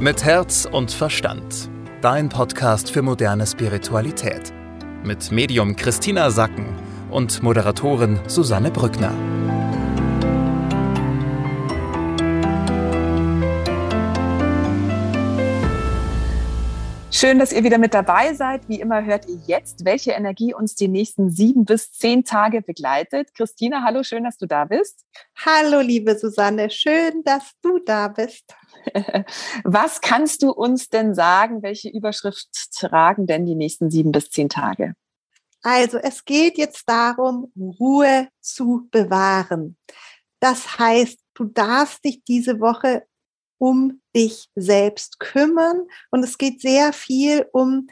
Mit Herz und Verstand. Dein Podcast für moderne Spiritualität. Mit Medium Christina Sacken und Moderatorin Susanne Brückner. Schön, dass ihr wieder mit dabei seid. Wie immer hört ihr jetzt, welche Energie uns die nächsten sieben bis zehn Tage begleitet. Christina, hallo, schön, dass du da bist. Hallo, liebe Susanne, schön, dass du da bist. Was kannst du uns denn sagen? Welche Überschrift tragen denn die nächsten sieben bis zehn Tage? Also, es geht jetzt darum, Ruhe zu bewahren. Das heißt, du darfst dich diese Woche um dich selbst kümmern. Und es geht sehr viel um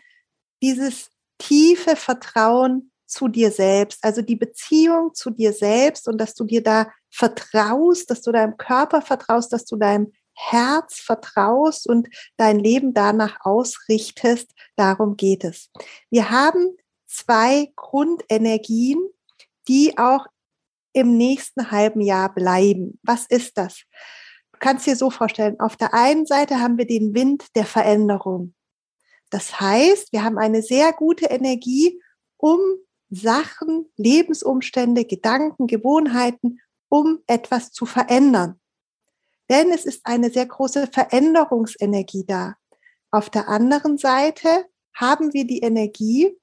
dieses tiefe Vertrauen zu dir selbst, also die Beziehung zu dir selbst und dass du dir da vertraust, dass du deinem Körper vertraust, dass du deinem Herz vertraust und dein Leben danach ausrichtest. Darum geht es. Wir haben zwei Grundenergien, die auch im nächsten halben Jahr bleiben. Was ist das? Du kannst dir so vorstellen, auf der einen Seite haben wir den Wind der Veränderung. Das heißt, wir haben eine sehr gute Energie, um Sachen, Lebensumstände, Gedanken, Gewohnheiten, um etwas zu verändern. Denn es ist eine sehr große Veränderungsenergie da. Auf der anderen Seite haben wir die Energie,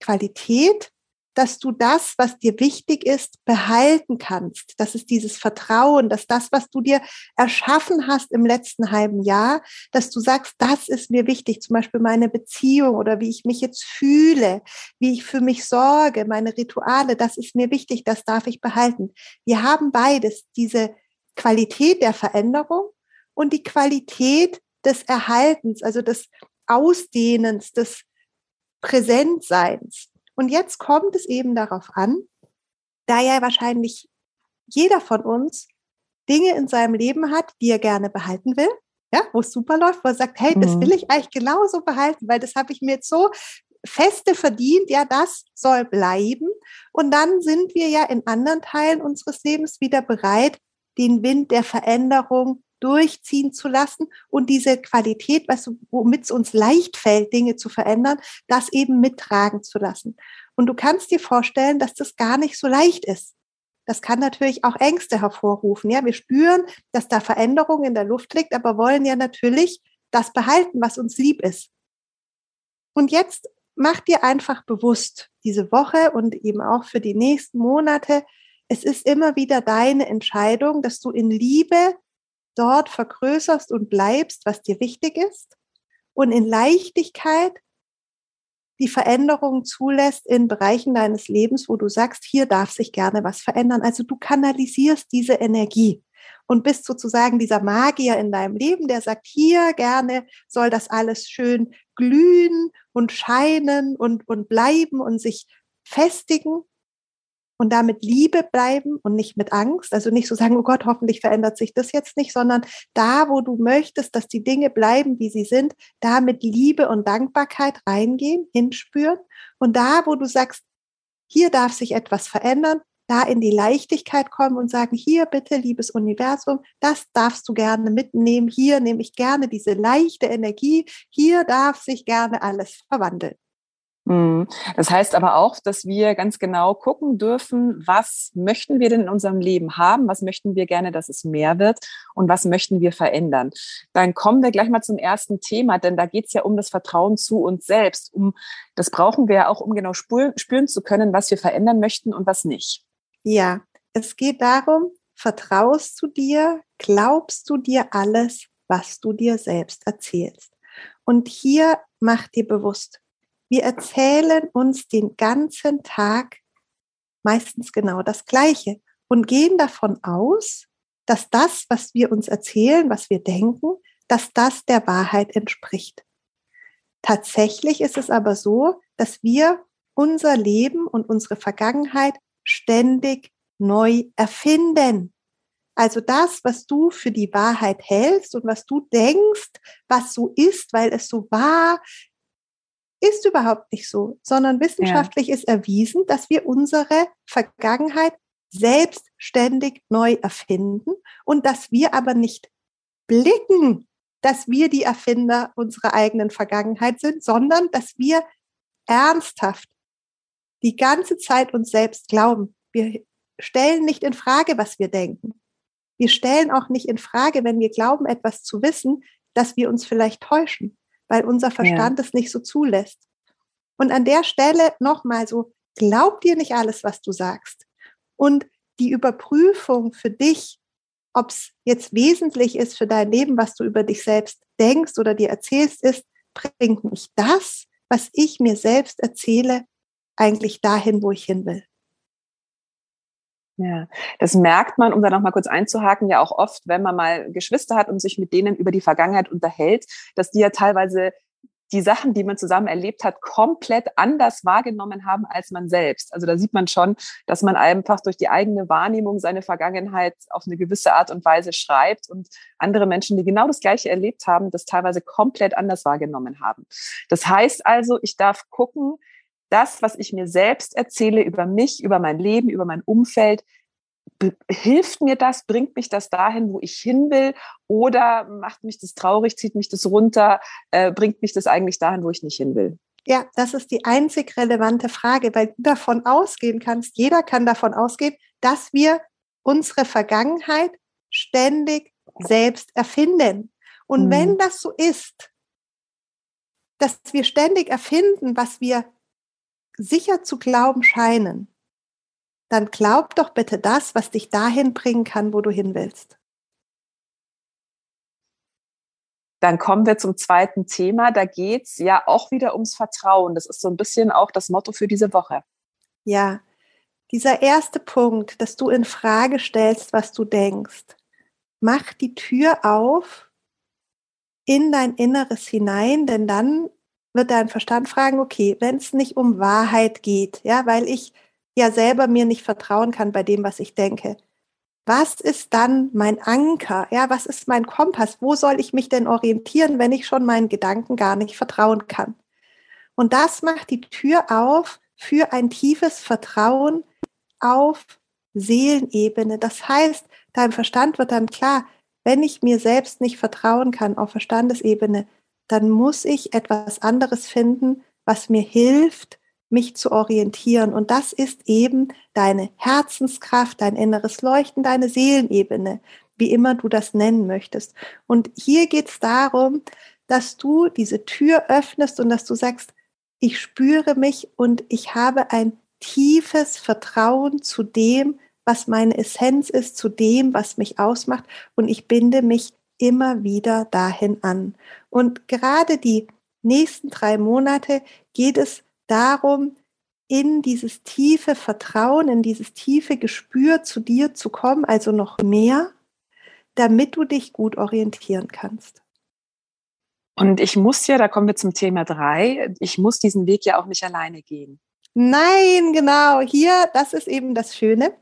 Qualität, dass du das, was dir wichtig ist, behalten kannst. Das ist dieses Vertrauen, dass das, was du dir erschaffen hast im letzten halben Jahr, dass du sagst, das ist mir wichtig, zum Beispiel meine Beziehung oder wie ich mich jetzt fühle, wie ich für mich sorge, meine Rituale, das ist mir wichtig, das darf ich behalten. Wir haben beides, diese Qualität der Veränderung und die Qualität des Erhaltens, also des Ausdehnens, des Präsentseins. Und jetzt kommt es eben darauf an, da ja wahrscheinlich jeder von uns Dinge in seinem Leben hat, die er gerne behalten will, ja, wo es super läuft, wo er sagt, hey, das mhm. will ich eigentlich genauso behalten, weil das habe ich mir jetzt so feste verdient, ja, das soll bleiben. Und dann sind wir ja in anderen Teilen unseres Lebens wieder bereit, den Wind der Veränderung durchziehen zu lassen und diese Qualität, was, womit es uns leicht fällt, Dinge zu verändern, das eben mittragen zu lassen. Und du kannst dir vorstellen, dass das gar nicht so leicht ist. Das kann natürlich auch Ängste hervorrufen. Ja, wir spüren, dass da Veränderung in der Luft liegt, aber wollen ja natürlich das behalten, was uns lieb ist. Und jetzt mach dir einfach bewusst, diese Woche und eben auch für die nächsten Monate, es ist immer wieder deine Entscheidung, dass du in Liebe dort vergrößerst und bleibst, was dir wichtig ist und in Leichtigkeit die Veränderungen zulässt in Bereichen deines Lebens, wo du sagst, hier darf sich gerne was verändern. Also du kanalisierst diese Energie und bist sozusagen dieser Magier in deinem Leben, der sagt, hier gerne soll das alles schön glühen und scheinen und, und bleiben und sich festigen und damit Liebe bleiben und nicht mit Angst. Also nicht so sagen, oh Gott, hoffentlich verändert sich das jetzt nicht, sondern da, wo du möchtest, dass die Dinge bleiben, wie sie sind, da mit Liebe und Dankbarkeit reingehen, hinspüren. Und da, wo du sagst, hier darf sich etwas verändern, da in die Leichtigkeit kommen und sagen, hier bitte, liebes Universum, das darfst du gerne mitnehmen. Hier nehme ich gerne diese leichte Energie. Hier darf sich gerne alles verwandeln. Mhm. Das heißt aber auch, dass wir ganz genau gucken dürfen, was möchten wir denn in unserem Leben haben, was möchten wir gerne, dass es mehr wird und was möchten wir verändern. Dann kommen wir gleich mal zum ersten Thema, denn da geht es ja um das Vertrauen zu uns selbst. Um, das brauchen wir ja auch, um genau spüren, spüren zu können, was wir verändern möchten und was nicht. Ja, es geht darum, vertraust du dir, glaubst du dir alles, was du dir selbst erzählst. Und hier mach dir bewusst, wir erzählen uns den ganzen Tag meistens genau das Gleiche und gehen davon aus, dass das, was wir uns erzählen, was wir denken, dass das der Wahrheit entspricht. Tatsächlich ist es aber so, dass wir unser Leben und unsere Vergangenheit ständig neu erfinden. Also das, was du für die Wahrheit hältst und was du denkst, was so ist, weil es so war, ist überhaupt nicht so, sondern wissenschaftlich ja. ist erwiesen, dass wir unsere Vergangenheit selbstständig neu erfinden und dass wir aber nicht blicken dass wir die Erfinder unserer eigenen Vergangenheit sind, sondern dass wir ernsthaft die ganze Zeit uns selbst glauben. Wir stellen nicht in Frage, was wir denken. Wir stellen auch nicht in Frage, wenn wir glauben, etwas zu wissen, dass wir uns vielleicht täuschen, weil unser Verstand ja. es nicht so zulässt. Und an der Stelle nochmal so, glaub dir nicht alles, was du sagst. Und die Überprüfung für dich, ob es jetzt wesentlich ist für dein Leben, was du über dich selbst denkst oder dir erzählst, ist, bringt mich das, was ich mir selbst erzähle, eigentlich dahin, wo ich hin will. Ja, das merkt man, um da nochmal kurz einzuhaken, ja auch oft, wenn man mal Geschwister hat und sich mit denen über die Vergangenheit unterhält, dass die ja teilweise die Sachen, die man zusammen erlebt hat, komplett anders wahrgenommen haben als man selbst. Also da sieht man schon, dass man einfach durch die eigene Wahrnehmung seine Vergangenheit auf eine gewisse Art und Weise schreibt und andere Menschen, die genau das Gleiche erlebt haben, das teilweise komplett anders wahrgenommen haben. Das heißt also, ich darf gucken, das, was ich mir selbst erzähle über mich, über mein Leben, über mein Umfeld, hilft mir das, bringt mich das dahin, wo ich hin will, oder macht mich das traurig, zieht mich das runter, äh, bringt mich das eigentlich dahin, wo ich nicht hin will? Ja, das ist die einzig relevante Frage, weil du davon ausgehen kannst, jeder kann davon ausgehen, dass wir unsere Vergangenheit ständig selbst erfinden. Und mhm. wenn das so ist, dass wir ständig erfinden, was wir sicher zu glauben scheinen, dann glaub doch bitte das, was dich dahin bringen kann, wo du hin willst. Dann kommen wir zum zweiten Thema. Da geht es ja auch wieder ums Vertrauen. Das ist so ein bisschen auch das Motto für diese Woche. Ja, dieser erste Punkt, dass du in Frage stellst, was du denkst, mach die Tür auf in dein Inneres hinein, denn dann wird dein Verstand fragen, okay, wenn es nicht um Wahrheit geht, ja, weil ich ja selber mir nicht vertrauen kann bei dem, was ich denke. Was ist dann mein Anker? Ja, was ist mein Kompass? Wo soll ich mich denn orientieren, wenn ich schon meinen Gedanken gar nicht vertrauen kann? Und das macht die Tür auf für ein tiefes Vertrauen auf Seelenebene. Das heißt, deinem Verstand wird dann klar, wenn ich mir selbst nicht vertrauen kann auf Verstandesebene, dann muss ich etwas anderes finden, was mir hilft, mich zu orientieren. Und das ist eben deine Herzenskraft, dein inneres Leuchten, deine Seelenebene, wie immer du das nennen möchtest. Und hier geht es darum, dass du diese Tür öffnest und dass du sagst, ich spüre mich und ich habe ein tiefes Vertrauen zu dem, was meine Essenz ist, zu dem, was mich ausmacht. Und ich binde mich immer wieder dahin an. Und gerade die nächsten drei Monate geht es darum, in dieses tiefe Vertrauen, in dieses tiefe Gespür zu dir zu kommen, also noch mehr, damit du dich gut orientieren kannst. Und ich muss ja, da kommen wir zum Thema drei, ich muss diesen Weg ja auch nicht alleine gehen. Nein, genau, hier, das ist eben das Schöne.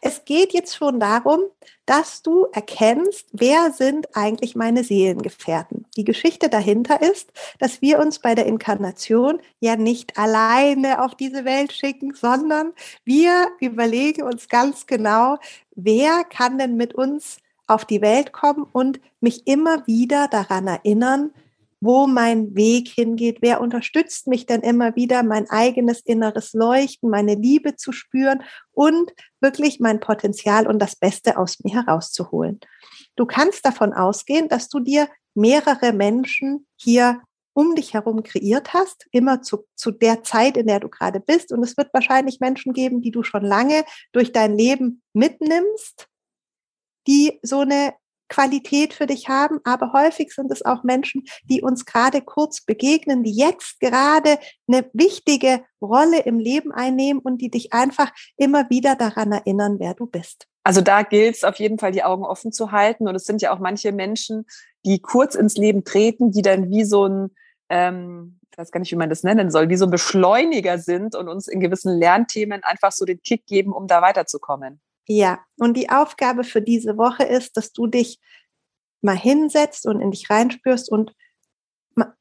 Es geht jetzt schon darum, dass du erkennst, wer sind eigentlich meine Seelengefährten. Die Geschichte dahinter ist, dass wir uns bei der Inkarnation ja nicht alleine auf diese Welt schicken, sondern wir überlegen uns ganz genau, wer kann denn mit uns auf die Welt kommen und mich immer wieder daran erinnern, wo mein Weg hingeht, wer unterstützt mich denn immer wieder, mein eigenes inneres Leuchten, meine Liebe zu spüren und wirklich mein Potenzial und das Beste aus mir herauszuholen. Du kannst davon ausgehen, dass du dir mehrere Menschen hier um dich herum kreiert hast, immer zu, zu der Zeit, in der du gerade bist. Und es wird wahrscheinlich Menschen geben, die du schon lange durch dein Leben mitnimmst, die so eine Qualität für dich haben, aber häufig sind es auch Menschen, die uns gerade kurz begegnen, die jetzt gerade eine wichtige Rolle im Leben einnehmen und die dich einfach immer wieder daran erinnern, wer du bist. Also da gilt es auf jeden Fall, die Augen offen zu halten. Und es sind ja auch manche Menschen, die kurz ins Leben treten, die dann wie so ein, ähm, ich weiß gar nicht, wie man das nennen soll, wie so ein Beschleuniger sind und uns in gewissen Lernthemen einfach so den Kick geben, um da weiterzukommen. Ja, und die Aufgabe für diese Woche ist, dass du dich mal hinsetzt und in dich reinspürst und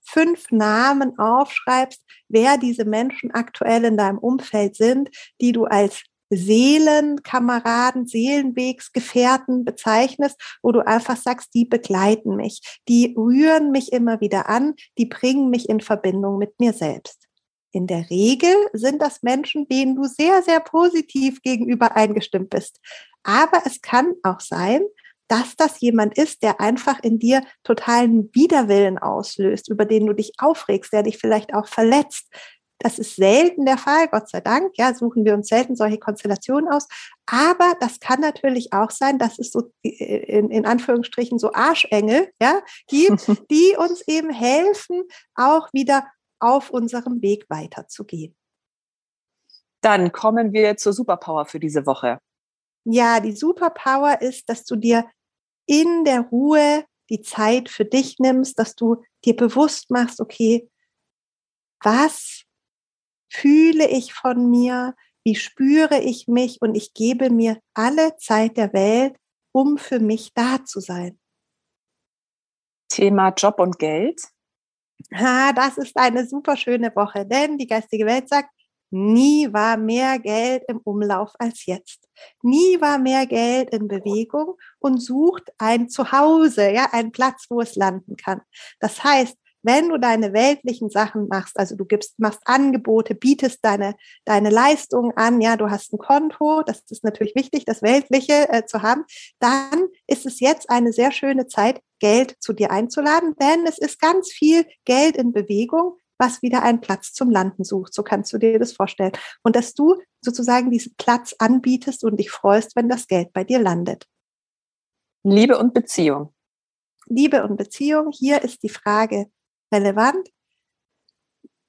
fünf Namen aufschreibst, wer diese Menschen aktuell in deinem Umfeld sind, die du als Seelenkameraden, Seelenwegsgefährten bezeichnest, wo du einfach sagst, die begleiten mich, die rühren mich immer wieder an, die bringen mich in Verbindung mit mir selbst. In der Regel sind das Menschen, denen du sehr, sehr positiv gegenüber eingestimmt bist. Aber es kann auch sein, dass das jemand ist, der einfach in dir totalen Widerwillen auslöst, über den du dich aufregst, der dich vielleicht auch verletzt, das ist selten der Fall, Gott sei Dank. Ja, suchen wir uns selten solche Konstellationen aus. Aber das kann natürlich auch sein, dass es so äh, in, in Anführungsstrichen so Arschengel ja, gibt, die uns eben helfen, auch wieder auf unserem Weg weiterzugehen. Dann kommen wir zur Superpower für diese Woche. Ja, die Superpower ist, dass du dir in der Ruhe die Zeit für dich nimmst, dass du dir bewusst machst, okay, was fühle ich von mir, wie spüre ich mich und ich gebe mir alle Zeit der Welt, um für mich da zu sein. Thema Job und Geld. Ha, das ist eine super schöne Woche, denn die geistige Welt sagt, nie war mehr Geld im Umlauf als jetzt. Nie war mehr Geld in Bewegung und sucht ein Zuhause, ja, einen Platz, wo es landen kann. Das heißt, wenn du deine weltlichen Sachen machst, also du gibst, machst Angebote, bietest deine, deine Leistungen an, ja, du hast ein Konto, das ist natürlich wichtig, das Weltliche äh, zu haben, dann ist es jetzt eine sehr schöne Zeit, Geld zu dir einzuladen, denn es ist ganz viel Geld in Bewegung, was wieder einen Platz zum Landen sucht. So kannst du dir das vorstellen. Und dass du sozusagen diesen Platz anbietest und dich freust, wenn das Geld bei dir landet. Liebe und Beziehung. Liebe und Beziehung. Hier ist die Frage, relevant.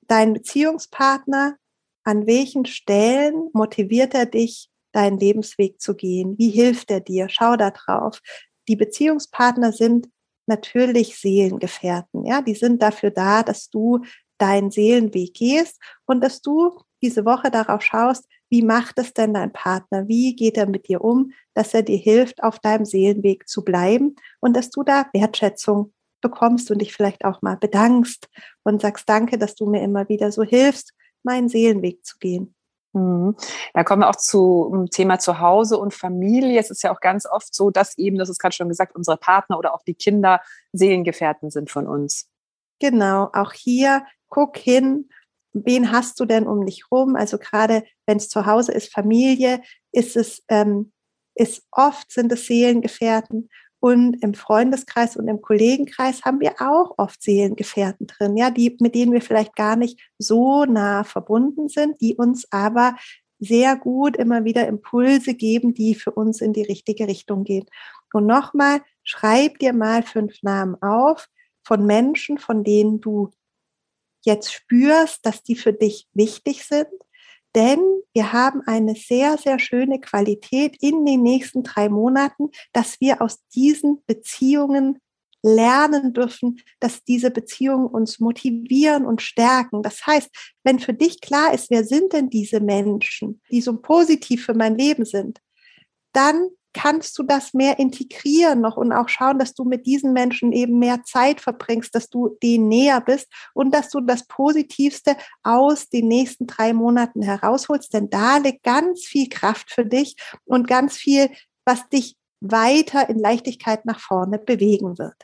Dein Beziehungspartner, an welchen Stellen motiviert er dich, deinen Lebensweg zu gehen? Wie hilft er dir? Schau da drauf. Die Beziehungspartner sind natürlich Seelengefährten. Ja, die sind dafür da, dass du deinen Seelenweg gehst und dass du diese Woche darauf schaust, wie macht es denn dein Partner? Wie geht er mit dir um, dass er dir hilft, auf deinem Seelenweg zu bleiben und dass du da Wertschätzung bekommst und dich vielleicht auch mal bedankst und sagst, danke, dass du mir immer wieder so hilfst, meinen Seelenweg zu gehen. Mhm. Da kommen wir auch zum Thema Zuhause und Familie. Es ist ja auch ganz oft so, dass eben, das ist gerade schon gesagt, unsere Partner oder auch die Kinder Seelengefährten sind von uns. Genau, auch hier guck hin, wen hast du denn um dich rum? Also gerade wenn es zu Hause ist, Familie, ist es, ähm, ist oft sind es Seelengefährten und im Freundeskreis und im Kollegenkreis haben wir auch oft Seelengefährten drin, ja, die, mit denen wir vielleicht gar nicht so nah verbunden sind, die uns aber sehr gut immer wieder Impulse geben, die für uns in die richtige Richtung gehen. Und nochmal, schreib dir mal fünf Namen auf von Menschen, von denen du jetzt spürst, dass die für dich wichtig sind denn wir haben eine sehr, sehr schöne Qualität in den nächsten drei Monaten, dass wir aus diesen Beziehungen lernen dürfen, dass diese Beziehungen uns motivieren und stärken. Das heißt, wenn für dich klar ist, wer sind denn diese Menschen, die so positiv für mein Leben sind, dann kannst du das mehr integrieren noch und auch schauen, dass du mit diesen Menschen eben mehr Zeit verbringst, dass du denen näher bist und dass du das Positivste aus den nächsten drei Monaten herausholst. Denn da liegt ganz viel Kraft für dich und ganz viel, was dich weiter in Leichtigkeit nach vorne bewegen wird.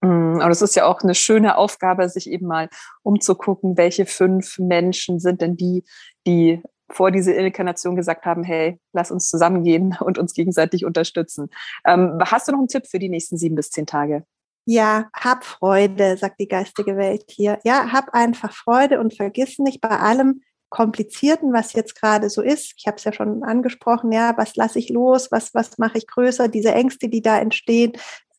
Mm, und es ist ja auch eine schöne Aufgabe, sich eben mal umzugucken, welche fünf Menschen sind denn die, die vor diese Inkarnation gesagt haben, hey, lass uns zusammengehen und uns gegenseitig unterstützen. Ähm, hast du noch einen Tipp für die nächsten sieben bis zehn Tage? Ja, hab Freude, sagt die geistige Welt hier. Ja, hab einfach Freude und vergiss nicht bei allem Komplizierten, was jetzt gerade so ist. Ich habe es ja schon angesprochen, ja, was lasse ich los, was, was mache ich größer, diese Ängste, die da entstehen,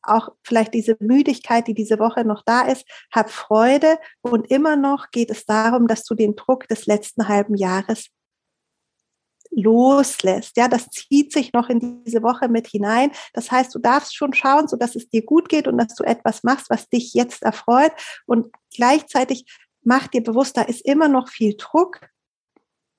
auch vielleicht diese Müdigkeit, die diese Woche noch da ist, hab Freude und immer noch geht es darum, dass du den Druck des letzten halben Jahres loslässt. Ja, das zieht sich noch in diese Woche mit hinein. Das heißt, du darfst schon schauen, so dass es dir gut geht und dass du etwas machst, was dich jetzt erfreut. Und gleichzeitig mach dir bewusst, da ist immer noch viel Druck.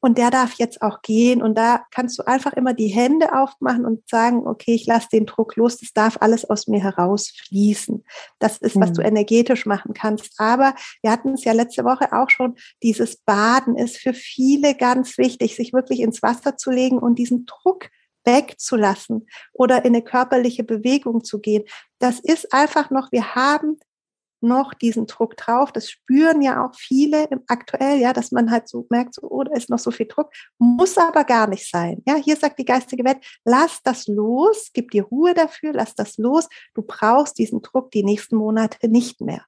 Und der darf jetzt auch gehen. Und da kannst du einfach immer die Hände aufmachen und sagen, okay, ich lasse den Druck los, das darf alles aus mir herausfließen. Das ist, was mhm. du energetisch machen kannst. Aber wir hatten es ja letzte Woche auch schon, dieses Baden ist für viele ganz wichtig, sich wirklich ins Wasser zu legen und diesen Druck wegzulassen oder in eine körperliche Bewegung zu gehen. Das ist einfach noch, wir haben noch diesen Druck drauf. Das spüren ja auch viele aktuell, ja, dass man halt so merkt, so, oh, da ist noch so viel Druck. Muss aber gar nicht sein. Ja, hier sagt die geistige Welt, lass das los, gib dir Ruhe dafür, lass das los. Du brauchst diesen Druck die nächsten Monate nicht mehr.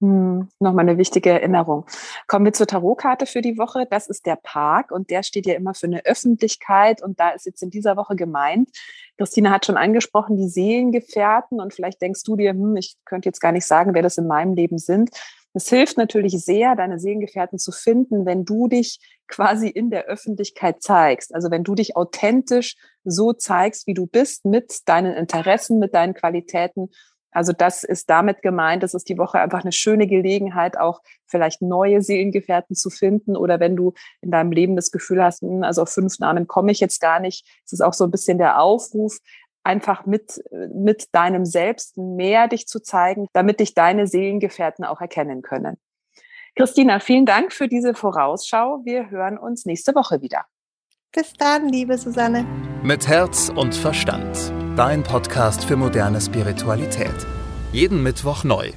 Hm, Nochmal eine wichtige Erinnerung. Kommen wir zur Tarotkarte für die Woche. Das ist der Park und der steht ja immer für eine Öffentlichkeit und da ist jetzt in dieser Woche gemeint. Christina hat schon angesprochen, die Seelengefährten und vielleicht denkst du dir, hm, ich könnte jetzt gar nicht sagen, wer das in meinem Leben sind. Es hilft natürlich sehr, deine Seelengefährten zu finden, wenn du dich quasi in der Öffentlichkeit zeigst. Also wenn du dich authentisch so zeigst, wie du bist, mit deinen Interessen, mit deinen Qualitäten also das ist damit gemeint, das ist die Woche einfach eine schöne Gelegenheit, auch vielleicht neue Seelengefährten zu finden oder wenn du in deinem Leben das Gefühl hast, hm, also auf fünf Namen komme ich jetzt gar nicht, es ist auch so ein bisschen der Aufruf, einfach mit, mit deinem Selbst mehr dich zu zeigen, damit dich deine Seelengefährten auch erkennen können. Christina, vielen Dank für diese Vorausschau. Wir hören uns nächste Woche wieder. Bis dann, liebe Susanne. Mit Herz und Verstand dein Podcast für moderne Spiritualität. Jeden Mittwoch neu.